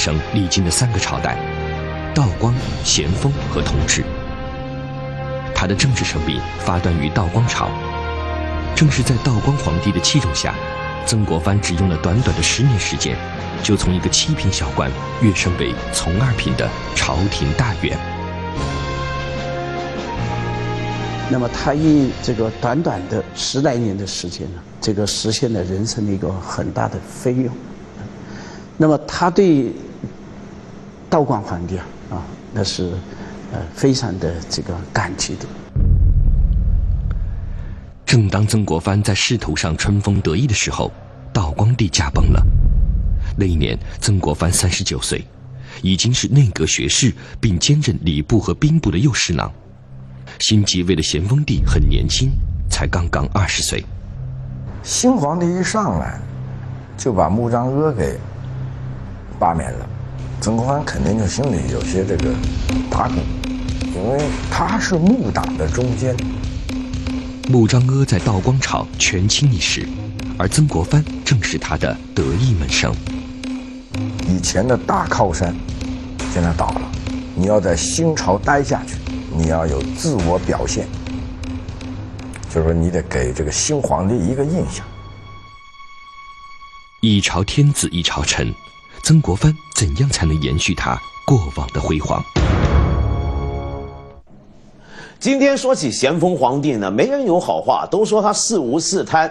生历经的三个朝代：道光、咸丰和同治。他的政治生命发端于道光朝，正是在道光皇帝的器重下，曾国藩只用了短短的十年时间，就从一个七品小官跃升为从二品的朝廷大员。那么他以这个短短的十来年的时间呢，这个实现了人生的一个很大的飞跃。那么他对道光皇帝啊啊，那是呃非常的这个感激的。正当曾国藩在仕途上春风得意的时候，道光帝驾崩了。那一年，曾国藩三十九岁，已经是内阁学士，并兼任礼部和兵部的右侍郎。新即位的咸丰帝很年轻，才刚刚二十岁。新皇帝一上来，就把穆彰阿给罢免了，曾国藩肯定就心里有些这个打鼓，因为他是幕党的中间。穆彰阿在道光朝权倾一时，而曾国藩正是他的得意门生。以前的大靠山现在倒了，你要在新朝待下去。你要有自我表现，就是说，你得给这个新皇帝一个印象。一朝天子一朝臣，曾国藩怎样才能延续他过往的辉煌？今天说起咸丰皇帝呢，没人有好话，都说他四无四贪，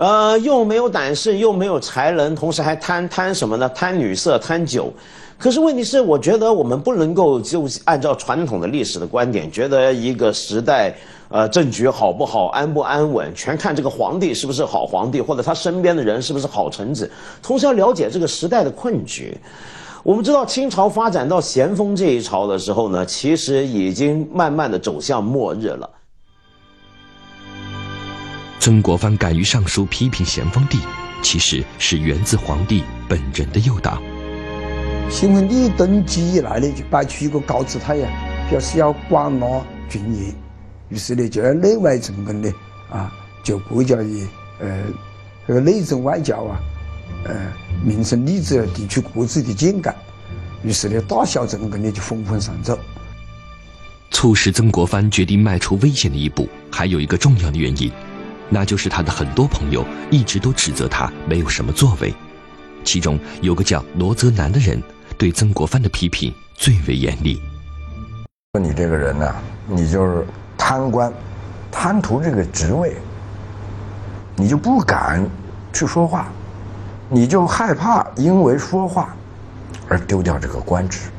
呃，又没有胆识，又没有才能，同时还贪贪什么呢？贪女色，贪酒。可是问题是，我觉得我们不能够就按照传统的历史的观点，觉得一个时代，呃，政局好不好，安不安稳，全看这个皇帝是不是好皇帝，或者他身边的人是不是好臣子。同时要了解这个时代的困局。我们知道，清朝发展到咸丰这一朝的时候呢，其实已经慢慢的走向末日了。曾国藩敢于上书批评咸丰帝，其实是源自皇帝本人的诱导。咸丰帝登基以来呢，就摆出一个高姿态呀，表示要广纳群英，于是呢，就要内外整顿呢啊，就国家的呃这个内政外交啊，呃民生吏治提出各自的见解，于是呢，大小整顿呢就纷纷上奏。促使曾国藩决定迈出危险的一步，还有一个重要的原因，那就是他的很多朋友一直都指责他没有什么作为，其中有个叫罗泽南的人。对曾国藩的批评最为严厉。说你这个人呢，你就是贪官，贪图这个职位，你就不敢去说话，你就害怕因为说话而丢掉这个官职。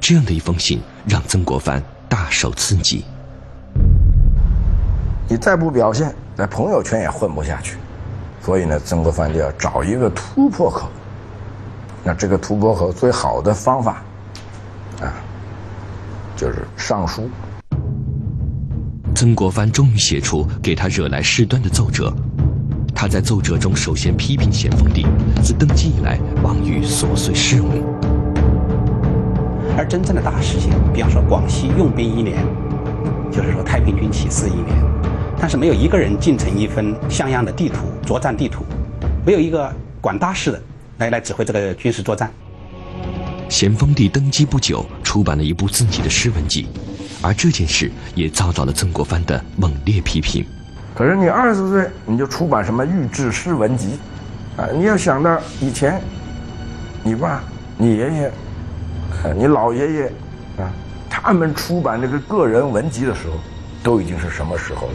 这样的一封信让曾国藩大受刺激。你再不表现，在朋友圈也混不下去。所以呢，曾国藩就要找一个突破口。那这个突破口最好的方法，啊，就是上书。曾国藩终于写出给他惹来事端的奏折。他在奏折中首先批评咸丰帝自登基以来忙于琐碎事务，而真正的大事情，比方说广西用兵一年，就是说太平军起事一年。但是没有一个人进城一份像样的地图作战地图，没有一个管大事的来来指挥这个军事作战。咸丰帝登基不久，出版了一部自己的诗文集，而这件事也遭到了曾国藩的猛烈批评。可是你二十岁你就出版什么御制诗文集，啊，你要想到以前，你爸、你爷爷、啊你老爷爷，啊，他们出版这个个人文集的时候，都已经是什么时候了？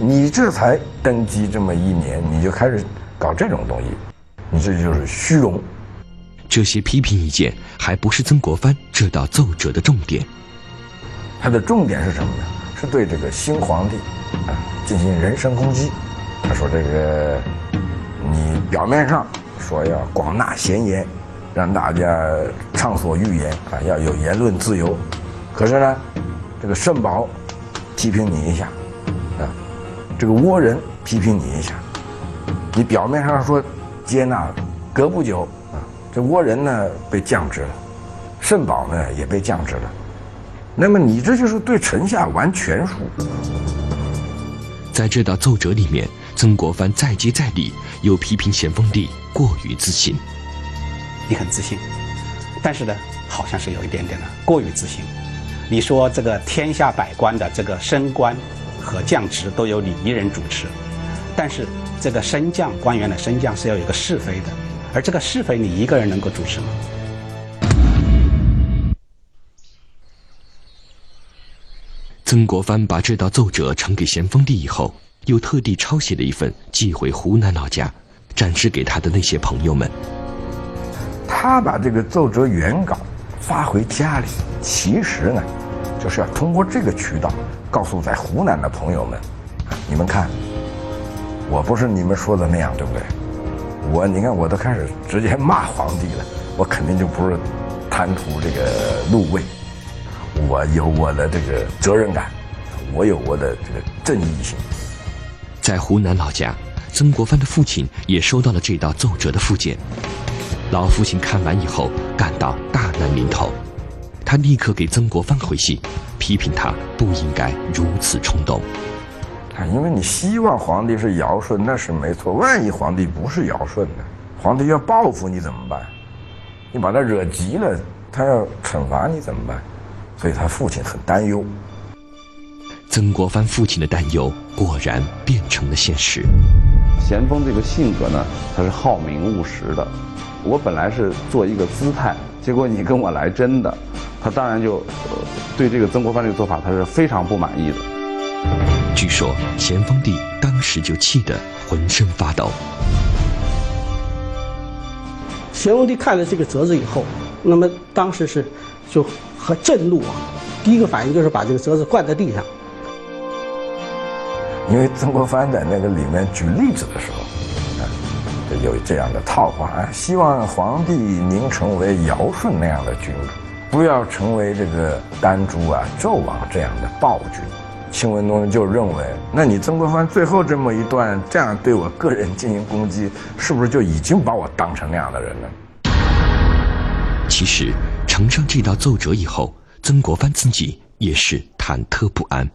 你这才登基这么一年，你就开始搞这种东西，你这就是虚荣。这些批评意见还不是曾国藩这道奏折的重点，他的重点是什么呢？是对这个新皇帝啊进行人身攻击。他说：“这个你表面上说要广纳贤言，让大家畅所欲言啊，要有言论自由，可是呢，这个圣宝批评你一下。”这个倭人批评你一下，你表面上说接纳了，隔不久啊，这倭人呢被降职了，圣宝呢也被降职了，那么你这就是对臣下玩权术。在这道奏折里面，曾国藩再接再厉，又批评咸丰帝过于自信。你很自信，但是呢，好像是有一点点的过于自信。你说这个天下百官的这个升官和降职都由你一人主持，但是这个升降官员的升降是要有个是非的，而这个是非你一个人能够主持吗？曾国藩把这道奏折呈给咸丰帝以后，又特地抄写了一份寄回湖南老家，展示给他的那些朋友们。他把这个奏折原稿发回家里，其实呢，就是要通过这个渠道告诉在湖南的朋友们：你们看，我不是你们说的那样，对不对？我你看，我都开始直接骂皇帝了，我肯定就不是贪图这个禄位，我有我的这个责任感，我有我的这个正义性。在湖南老家，曾国藩的父亲也收到了这道奏折的附件。老父亲看完以后，感到大难临头，他立刻给曾国藩回信，批评他不应该如此冲动。啊，因为你希望皇帝是尧舜，那是没错。万一皇帝不是尧舜呢？皇帝要报复你怎么办？你把他惹急了，他要惩罚你怎么办？所以他父亲很担忧。曾国藩父亲的担忧果然变成了现实。咸丰这个性格呢，他是好名务实的。我本来是做一个姿态，结果你跟我来真的，他当然就呃对这个曾国藩这个做法他是非常不满意的。据说咸丰帝当时就气得浑身发抖。咸丰帝看了这个折子以后，那么当时是就很震怒啊，第一个反应就是把这个折子灌在地上。因为曾国藩在那个里面举例子的时候。有这样的套话啊，希望皇帝您成为尧舜那样的君主，不要成为这个丹朱啊、纣王这样的暴君。清文宗就认为，那你曾国藩最后这么一段这样对我个人进行攻击，是不是就已经把我当成那样的人了？其实呈上这道奏折以后，曾国藩自己也是忐忑不安，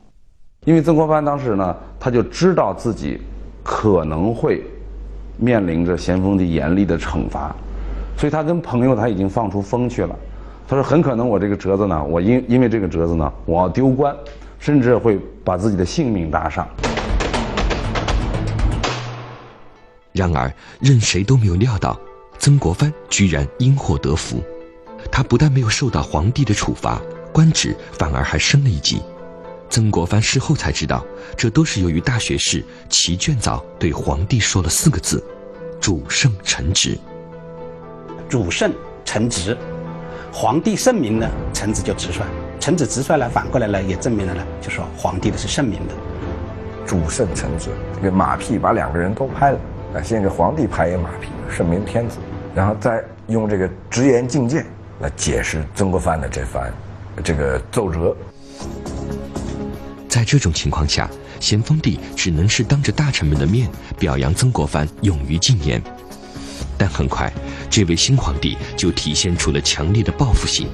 因为曾国藩当时呢，他就知道自己可能会。面临着咸丰帝严厉的惩罚，所以他跟朋友他已经放出风去了。他说：“很可能我这个折子呢，我因因为这个折子呢，我要丢官，甚至会把自己的性命搭上。”然而，任谁都没有料到，曾国藩居然因祸得福。他不但没有受到皇帝的处罚，官职反而还升了一级。曾国藩事后才知道，这都是由于大学士齐卷藻对皇帝说了四个字：“主圣臣直。”主圣臣直，皇帝圣明呢，臣子就直率；臣子直率呢，反过来呢，也证明了呢，就说皇帝的是圣明的。主圣臣子，这个马屁把两个人都拍了啊！先给皇帝拍一马屁，圣明天子，然后再用这个直言进谏来解释曾国藩的这番这个奏折。在这种情况下，咸丰帝只能是当着大臣们的面表扬曾国藩勇于进言。但很快，这位新皇帝就体现出了强烈的报复心。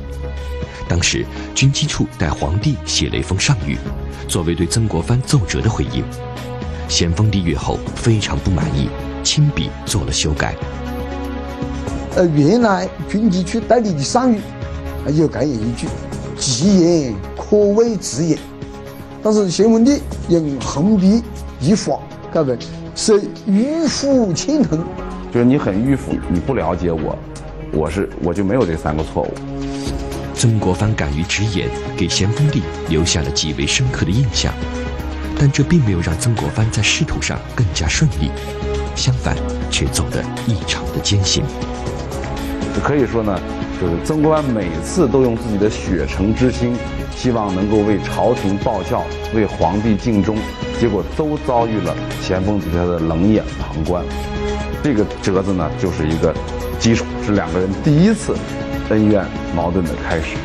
当时，军机处代皇帝写了一封上谕，作为对曾国藩奏折的回应。咸丰帝阅后非常不满意，亲笔做了修改。呃，原来军机处代理的上谕有这样一句：“吉言可谓直言。”但是咸丰帝用横笔一划，改为是迂腐轻腾，就是你很迂腐，你不了解我，我是我就没有这三个错误。曾国藩敢于直言，给咸丰帝留下了极为深刻的印象，但这并没有让曾国藩在仕途上更加顺利，相反，却走得异常的艰辛。可以说呢，就是曾国藩每次都用自己的血诚之心。希望能够为朝廷报效，为皇帝尽忠，结果都遭遇了咸丰底下的冷眼旁观。这个折子呢，就是一个基础，是两个人第一次恩怨矛盾的开始。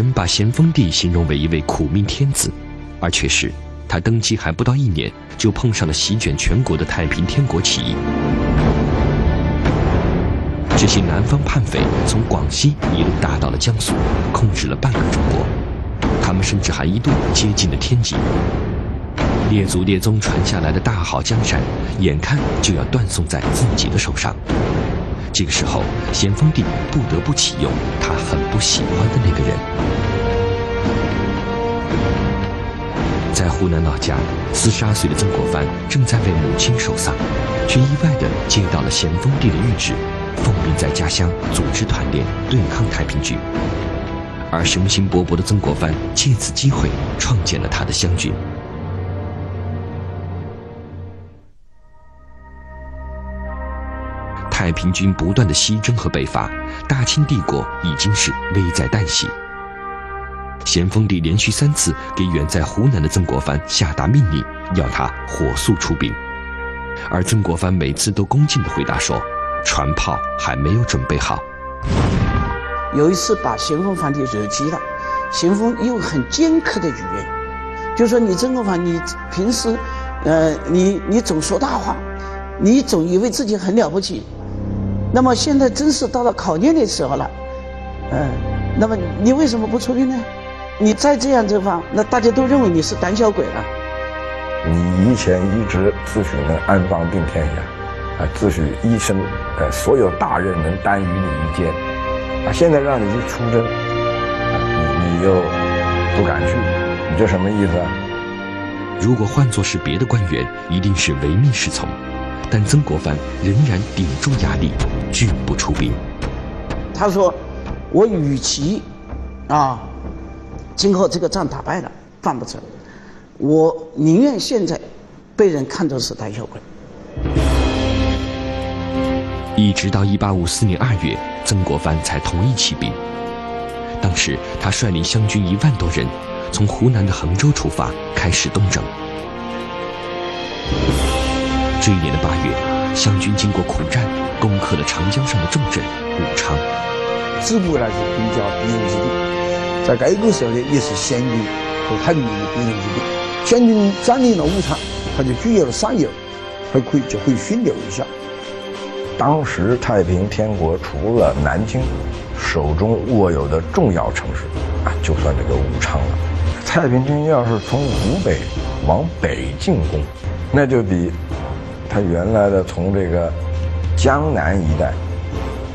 人把咸丰帝形容为一位苦命天子，而却是他登基还不到一年，就碰上了席卷全国的太平天国起义。这些南方叛匪从广西一路打到了江苏，控制了半个中国。他们甚至还一度接近了天津。列祖列宗传下来的大好江山，眼看就要断送在自己的手上。这个时候，咸丰帝不得不启用他很不喜欢的那个人。在湖南老家，四十二岁的曾国藩正在为母亲守丧，却意外地接到了咸丰帝的谕旨，奉命在家乡组织团练对抗太平军。而雄心勃勃的曾国藩借此机会创建了他的湘军。太平军不断的西征和北伐，大清帝国已经是危在旦夕。咸丰帝连续三次给远在湖南的曾国藩下达命令，要他火速出兵，而曾国藩每次都恭敬地回答说：“船炮还没有准备好。”有一次把咸丰皇帝惹急了，咸丰用很尖刻的语言，就说：“你曾国藩，你平时，呃，你你总说大话，你总以为自己很了不起。”那么现在真是到了考验的时候了，嗯，那么你为什么不出兵呢？你再这样的话，那大家都认为你是胆小鬼了。你以前一直自诩能安邦定天下，啊，自诩一生，呃，所有大任能担于你一肩，啊，现在让你去出征，你你又不敢去，你这什么意思啊？如果换作是别的官员，一定是唯命是从。但曾国藩仍然顶住压力，拒不出兵。他说：“我与其啊，今后这个仗打败了，办不成，我宁愿现在被人看作是胆小鬼。”一直到一八五四年二月，曾国藩才同意起兵。当时他率领湘军一万多人，从湖南的衡州出发，开始东征。这一年的八月，湘军经过苦战，攻克了长江上的重镇武昌。淄博呢是兵家必争之地，在该个时候呢，也是湘军和太平军的必争之地。咸军占领了武昌，他就具有了上游，他可以就可以训练一下。当时太平天国除了南京，手中握有的重要城市啊，就算这个武昌了。太平军要是从湖北往北进攻，那就比。他原来的从这个江南一带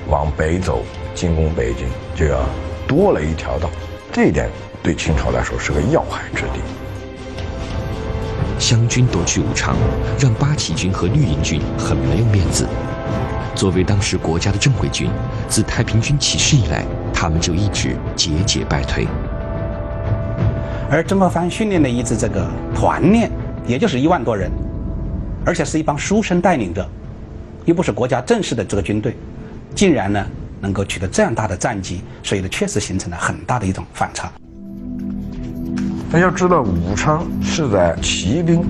往北走进攻北京，就要多了一条道，这一点对清朝来说是个要害之地。湘军夺取武昌，让八旗军和绿营军很没有面子。作为当时国家的正规军，自太平军起事以来，他们就一直节节败退。而曾国藩训练的一支这个团练，也就是一万多人。而且是一帮书生带领的，又不是国家正式的这个军队，竟然呢能够取得这样大的战绩，所以呢确实形成了很大的一种反差。那要知道，武昌是在骑兵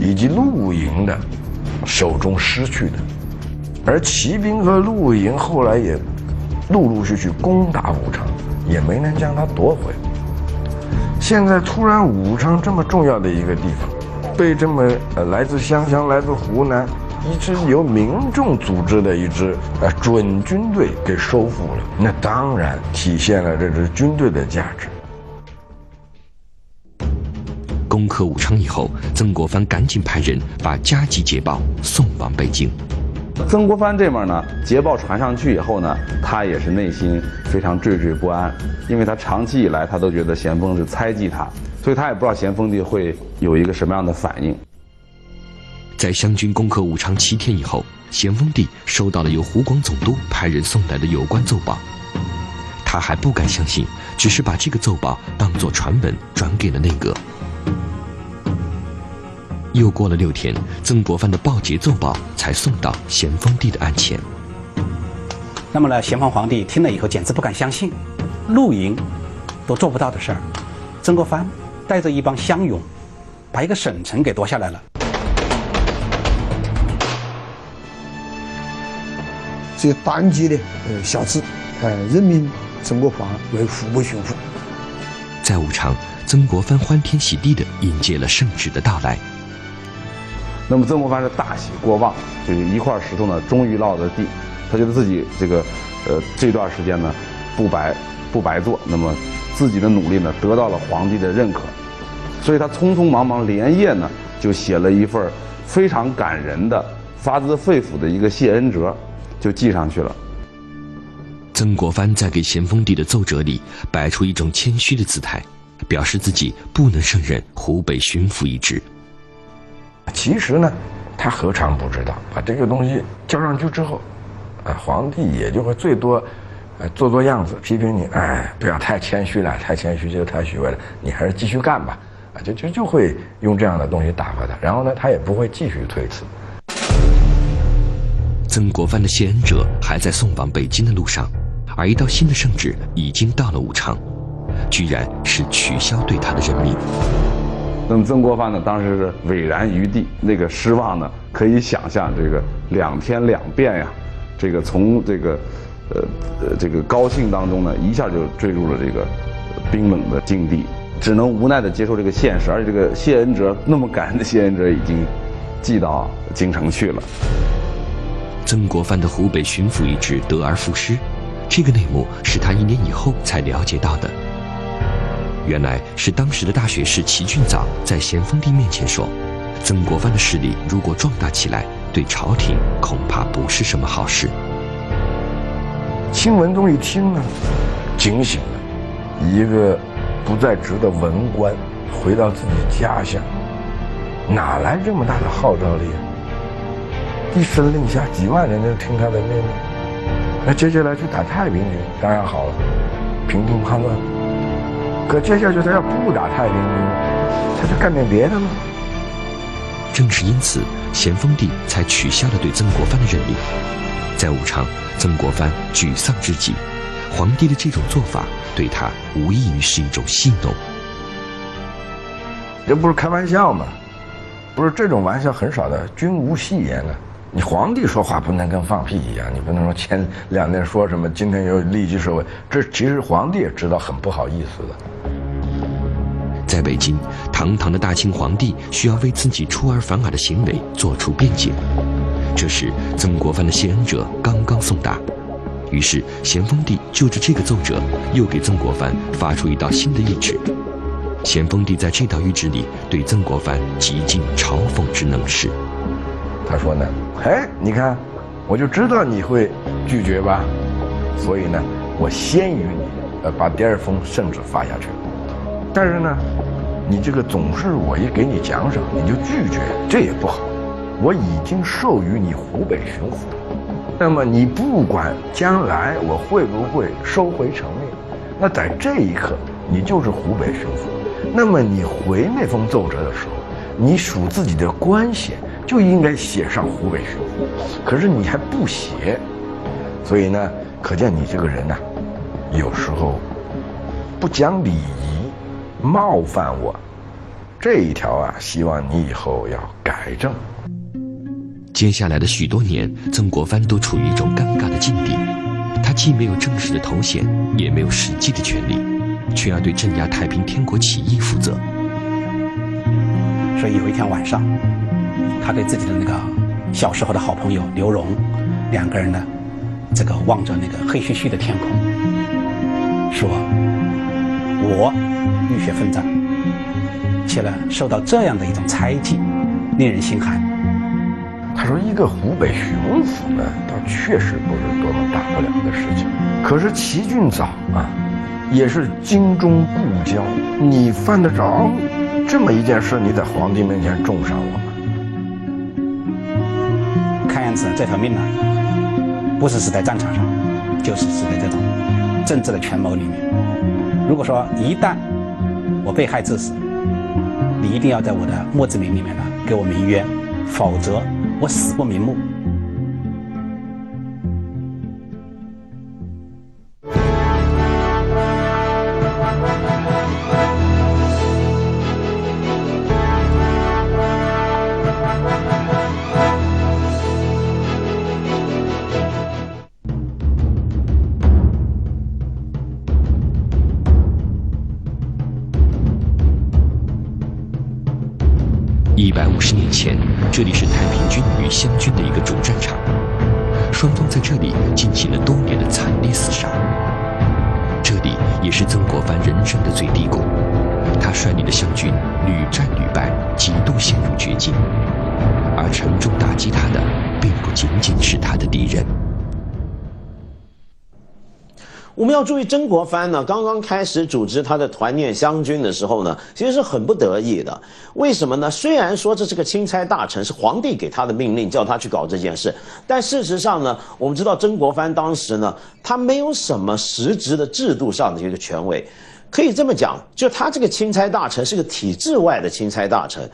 以及陆营的手中失去的，而骑兵和陆营后来也陆陆续续攻打武昌，也没能将它夺回。现在突然武昌这么重要的一个地方。被这么呃来自湘乡、来自湖南一支由民众组织的一支呃准军队给收复了，那当然体现了这支军队的价值。攻克武昌以后，曾国藩赶紧派人把加急捷报送往北京。曾国藩这面呢，捷报传上去以后呢，他也是内心非常惴惴不安，因为他长期以来他都觉得咸丰是猜忌他。所以他也不知道咸丰帝会有一个什么样的反应。在湘军攻克武昌七天以后，咸丰帝收到了由湖广总督派人送来的有关奏报，他还不敢相信，只是把这个奏报当作传闻转给了内阁。又过了六天，曾国藩的报捷奏报才送到咸丰帝的案前。那么呢，咸丰皇帝听了以后简直不敢相信，陆营都做不到的事儿，曾国藩。带着一帮乡勇，把一个省城给夺下来了。这个单骑的呃小资，呃，任命曾国藩为湖北巡抚。在武昌，曾国藩欢天喜地地迎接了圣旨的到来。那么曾国藩是大喜过望，就是一块石头呢，终于落了地。他觉得自己这个，呃，这段时间呢，不白不白做，那么自己的努力呢，得到了皇帝的认可，所以他匆匆忙忙连夜呢，就写了一份非常感人的、发自肺腑的一个谢恩折，就记上去了。曾国藩在给咸丰帝的奏折里摆出一种谦虚的姿态，表示自己不能胜任湖北巡抚一职。其实呢，他何尝不知道，把这个东西交上去之后，啊，皇帝也就会最多，呃，做做样子，批评你，哎，不要太谦虚了，太谦虚就太虚伪了，你还是继续干吧，啊，就就就会用这样的东西打发他，然后呢，他也不会继续推辞。曾国藩的谢恩者还在送往北京的路上。而一道新的圣旨已经到了武昌，居然是取消对他的任命。那么曾国藩呢，当时是巍然于地，那个失望呢，可以想象这个两天两变呀，这个从这个，呃呃这个高兴当中呢，一下就坠入了这个冰冷的境地，只能无奈的接受这个现实。而且这个谢恩哲那么感恩的谢恩哲已经寄到京城去了。曾国藩的湖北巡抚一职得而复失。这个内幕是他一年以后才了解到的。原来是当时的大学士齐俊藻在咸丰帝面前说：“曾国藩的势力如果壮大起来，对朝廷恐怕不是什么好事。”清文宗一听呢，警醒了，一个不在职的文官回到自己家乡，哪来这么大的号召力？一声令下，几万人都听他的命令。那接下来去打太平军，当然好了，平定叛乱。可接下去他要不打太平军，他就干点别的吗？正是因此，咸丰帝才取消了对曾国藩的任命。在武昌，曾国藩沮丧之极，皇帝的这种做法对他无异于是一种戏弄。这不是开玩笑吗？不是这种玩笑很少的，君无戏言啊。你皇帝说话不能跟放屁一样，你不能说前两天说什么，今天又立即收回。这其实皇帝也知道很不好意思的。在北京，堂堂的大清皇帝需要为自己出尔反尔的行为做出辩解。这时，曾国藩的谢恩者刚刚送达，于是咸丰帝就着这个奏折，又给曾国藩发出一道新的谕旨。咸丰帝在这道谕旨里对曾国藩极尽嘲讽之能事。他说呢，哎，你看，我就知道你会拒绝吧，所以呢，我先于你，呃，把第二封圣旨发下去。但是呢，你这个总是我一给你奖赏你就拒绝，这也不好。我已经授予你湖北巡抚，那么你不管将来我会不会收回成命，那在这一刻你就是湖北巡抚。那么你回那封奏折的时候，你属自己的官衔。就应该写上湖北巡抚，可是你还不写，所以呢，可见你这个人呢，有时候不讲礼仪，冒犯我，这一条啊，希望你以后要改正。接下来的许多年，曾国藩都处于一种尴尬的境地，他既没有正式的头衔，也没有实际的权利，却要对镇压太平天国起义负责。所以有一天晚上。他对自己的那个小时候的好朋友刘荣，两个人呢，这个望着那个黑黢黢的天空，说：“我浴血奋战，且呢受到这样的一种猜忌，令人心寒。”他说：“一个湖北巡抚呢，倒确实不是多么大不了的事情。可是齐俊藻啊，也是精忠故交，你犯得着这么一件事？你在皇帝面前重赏我吗？”这条命呢，不是死在战场上，就是死在这种政治的权谋里面。如果说一旦我被害致死，你一定要在我的墓志铭里面呢给我鸣冤，否则我死不瞑目。湘军的一个主战场，双方在这里进行了多年的惨烈厮杀。这里也是曾国藩人生的最低谷，他率领的湘军屡战屡败，几度陷入绝境。而沉重打击他的，并不仅仅是他的敌人。我们要注意，曾国藩呢，刚刚开始组织他的团练湘军的时候呢，其实是很不得意的。为什么呢？虽然说这是个钦差大臣，是皇帝给他的命令，叫他去搞这件事，但事实上呢，我们知道曾国藩当时呢，他没有什么实质的制度上的一个权威。可以这么讲，就他这个钦差大臣是个体制外的钦差大臣，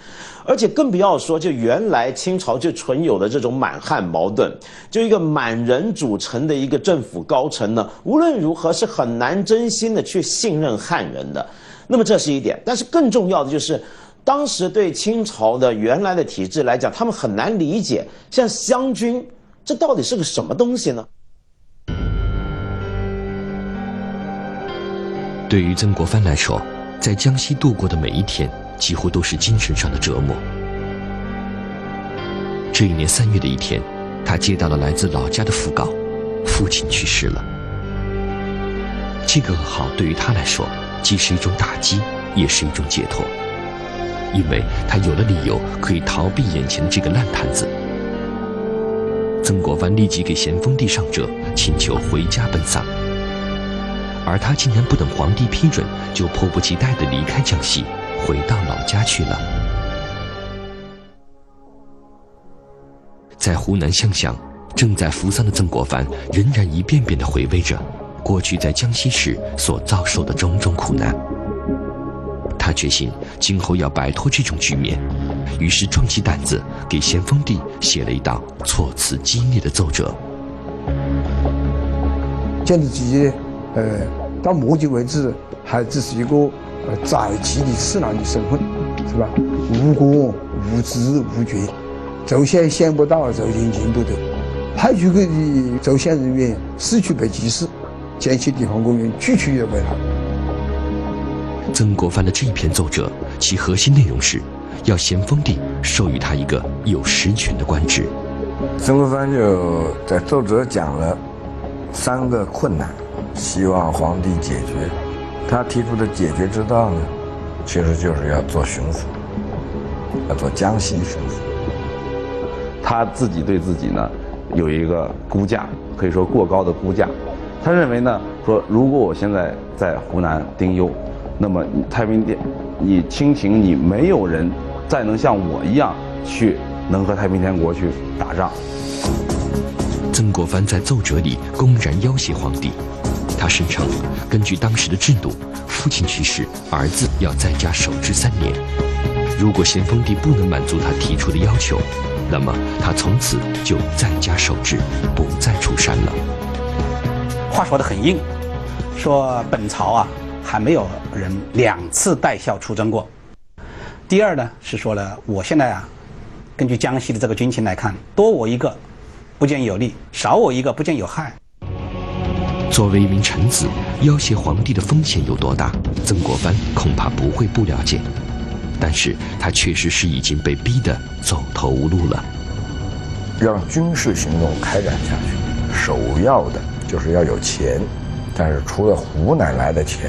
而且更不要说，就原来清朝就存有的这种满汉矛盾，就一个满人组成的一个政府高层呢，无论如何是很难真心的去信任汉人的。那么这是一点，但是更重要的就是，当时对清朝的原来的体制来讲，他们很难理解，像湘军，这到底是个什么东西呢？对于曾国藩来说，在江西度过的每一天，几乎都是精神上的折磨。这一年三月的一天，他接到了来自老家的讣告，父亲去世了。这个噩耗对于他来说，既是一种打击，也是一种解脱，因为他有了理由可以逃避眼前的这个烂摊子。曾国藩立即给咸丰帝上折，请求回家奔丧。而他竟然不等皇帝批准，就迫不及待地离开江西，回到老家去了。在湖南湘乡，正在服丧的曾国藩仍然一遍遍地回味着过去在江西时所遭受的种种苦难。他决心今后要摆脱这种局面，于是壮起胆子给咸丰帝写了一道措辞激烈的奏折。见自己。呃，到目前为止还只是一个呃在籍的次郎的身份，是吧？无官无职无觉，奏显想不到，奏见见不得。派出去的奏显人员死去被歧视，江西地方官员拒绝也为他。曾国藩的这一篇奏折，其核心内容是要咸丰帝授予他一个有实权的官职。曾国藩就在奏折讲了三个困难。希望皇帝解决，他提出的解决之道呢，其实就是要做巡抚，要做江西巡抚。他自己对自己呢，有一个估价，可以说过高的估价。他认为呢，说如果我现在在湖南丁忧，那么太平天，你清廷你没有人再能像我一样去能和太平天国去打仗。曾国藩在奏折里公然要挟皇帝。他声称，根据当时的制度，父亲去世，儿子要在家守制三年。如果咸丰帝不能满足他提出的要求，那么他从此就在家守制，不再出山了。话说得很硬，说本朝啊还没有人两次带孝出征过。第二呢是说了，我现在啊，根据江西的这个军情来看，多我一个不见有利，少我一个不见有害。作为一名臣子，要挟皇帝的风险有多大？曾国藩恐怕不会不了解，但是他确实是已经被逼得走投无路了。让军事行动开展下去，首要的就是要有钱，但是除了湖南来的钱，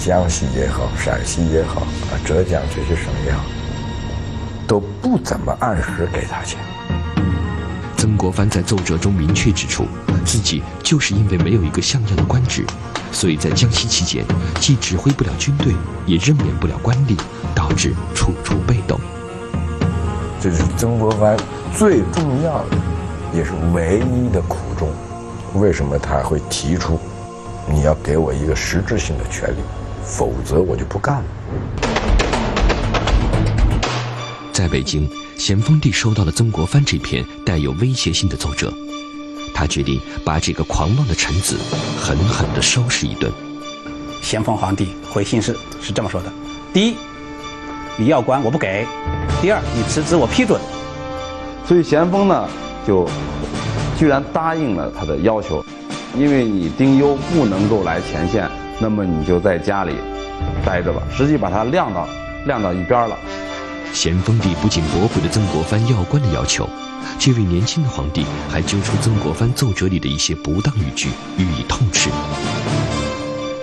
江西也好，陕西也好，啊，浙江这些省也好，都不怎么按时给他钱。曾国藩在奏折中明确指出，自己就是因为没有一个像样的官职，所以在江西期间既指挥不了军队，也任免不了官吏，导致处处被动。这是曾国藩最重要的，也是唯一的苦衷。为什么他会提出，你要给我一个实质性的权利，否则我就不干了。在北京。咸丰帝收到了曾国藩这篇带有威胁性的奏折，他决定把这个狂妄的臣子狠狠地收拾一顿。咸丰皇帝回信是是这么说的：第一，你要官我不给；第二，你辞职我批准。所以咸丰呢，就居然答应了他的要求，因为你丁忧不能够来前线，那么你就在家里待着吧。实际把他晾到晾到一边了。咸丰帝不仅驳回了曾国藩要官的要求，这位年轻的皇帝还揪出曾国藩奏折里的一些不当语句予以痛斥。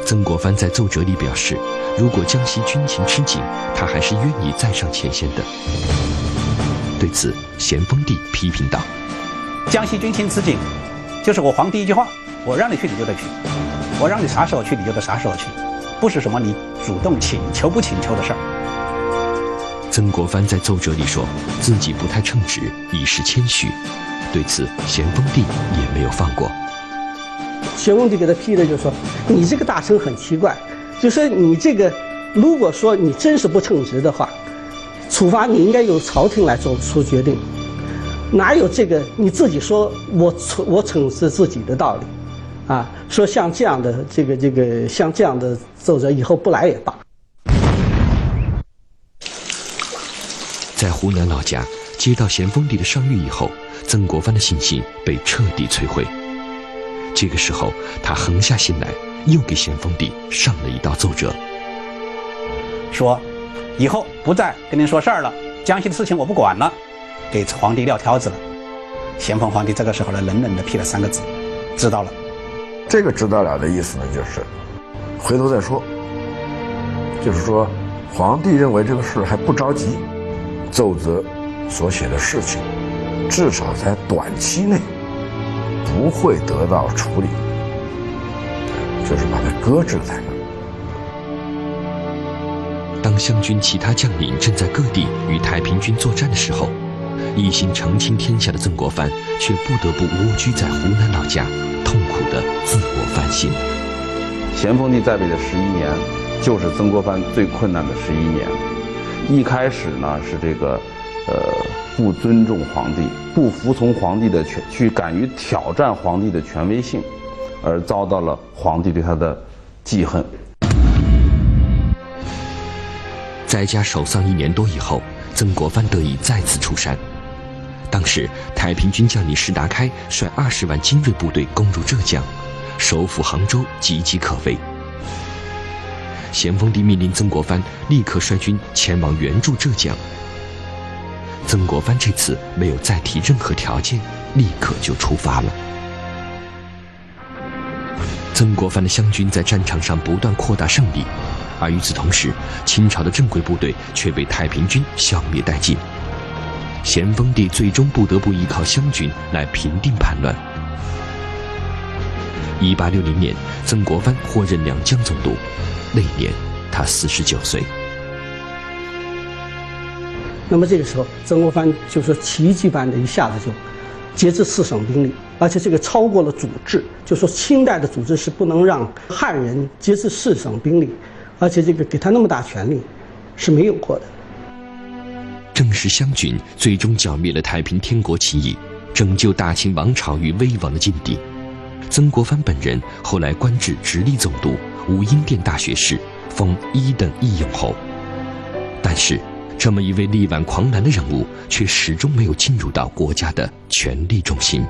曾国藩在奏折里表示，如果江西军情吃紧，他还是愿意再上前线的。对此，咸丰帝批评道：“江西军情吃紧，就是我皇帝一句话，我让你去你就得去，我让你啥时候去你就得啥时候去，不是什么你主动请求不请求的事儿。”曾国藩在奏折里说自己不太称职，以示谦虚。对此，咸丰帝也没有放过。咸丰帝给他批的就是说，你这个大臣很奇怪，就说你这个，如果说你真是不称职的话，处罚你应该由朝廷来做出决定，哪有这个你自己说我我惩治自己的道理，啊，说像这样的这个这个像这样的奏折以后不来也罢。湖南老家接到咸丰帝的上谕以后，曾国藩的信心被彻底摧毁。这个时候，他横下心来，又给咸丰帝上了一道奏折，说：“以后不再跟您说事儿了，江西的事情我不管了，给皇帝撂挑子了。”咸丰皇帝这个时候呢，冷冷地批了三个字：“知道了。”这个“知道了”的意思呢，就是回头再说。就是说，皇帝认为这个事还不着急，奏折所写的事情，至少在短期内。不会得到处理，就是把它搁置在那。当湘军其他将领正在各地与太平军作战的时候，一心澄清天下的曾国藩却不得不蜗居在湖南老家，痛苦的自我反省。咸丰帝在位的十一年，就是曾国藩最困难的十一年。一开始呢，是这个。呃，不尊重皇帝，不服从皇帝的权，去敢于挑战皇帝的权威性，而遭到了皇帝对他的记恨。在家守丧一年多以后，曾国藩得以再次出山。当时太平军将领石达开率二十万精锐部队攻入浙江，首府杭州岌岌可危。咸丰帝命令曾国藩立刻率军前往援助浙江。曾国藩这次没有再提任何条件，立刻就出发了。曾国藩的湘军在战场上不断扩大胜利，而与此同时，清朝的正规部队却被太平军消灭殆尽。咸丰帝最终不得不依靠湘军来平定叛乱。一八六零年，曾国藩获任两江总督，那年他四十九岁。那么这个时候，曾国藩就说奇迹般的一下子就节制四省兵力，而且这个超过了组织，就说清代的组织是不能让汉人节制四省兵力，而且这个给他那么大权力是没有过的。正是湘军最终剿灭了太平天国起义，拯救大清王朝于危亡的境地。曾国藩本人后来官至直隶总督、武英殿大学士，封一等义勇侯，但是。这么一位力挽狂澜的人物，却始终没有进入到国家的权力中心。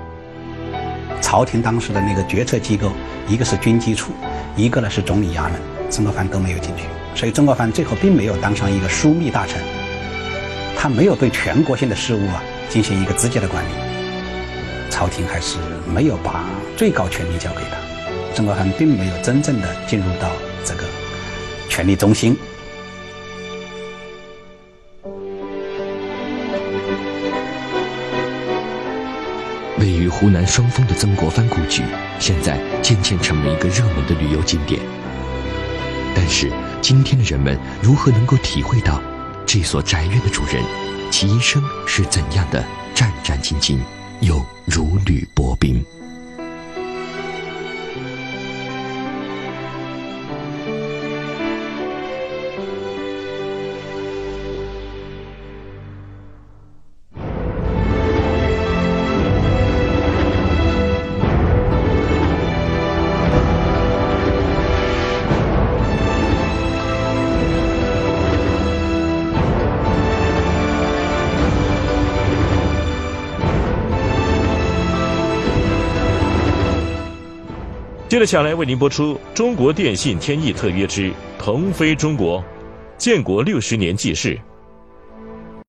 朝廷当时的那个决策机构，一个是军机处，一个呢是总理衙门，曾国藩都没有进去，所以曾国藩最后并没有当上一个枢密大臣，他没有对全国性的事务啊进行一个直接的管理，朝廷还是没有把最高权力交给他，曾国藩并没有真正的进入到这个权力中心。位于湖南双峰的曾国藩故居，现在渐渐成为一个热门的旅游景点。但是，今天的人们如何能够体会到这所宅院的主人，其一生是怎样的战战兢兢，又如履薄冰？接下来为您播出《中国电信天翼特约之腾飞中国》，建国六十年纪事。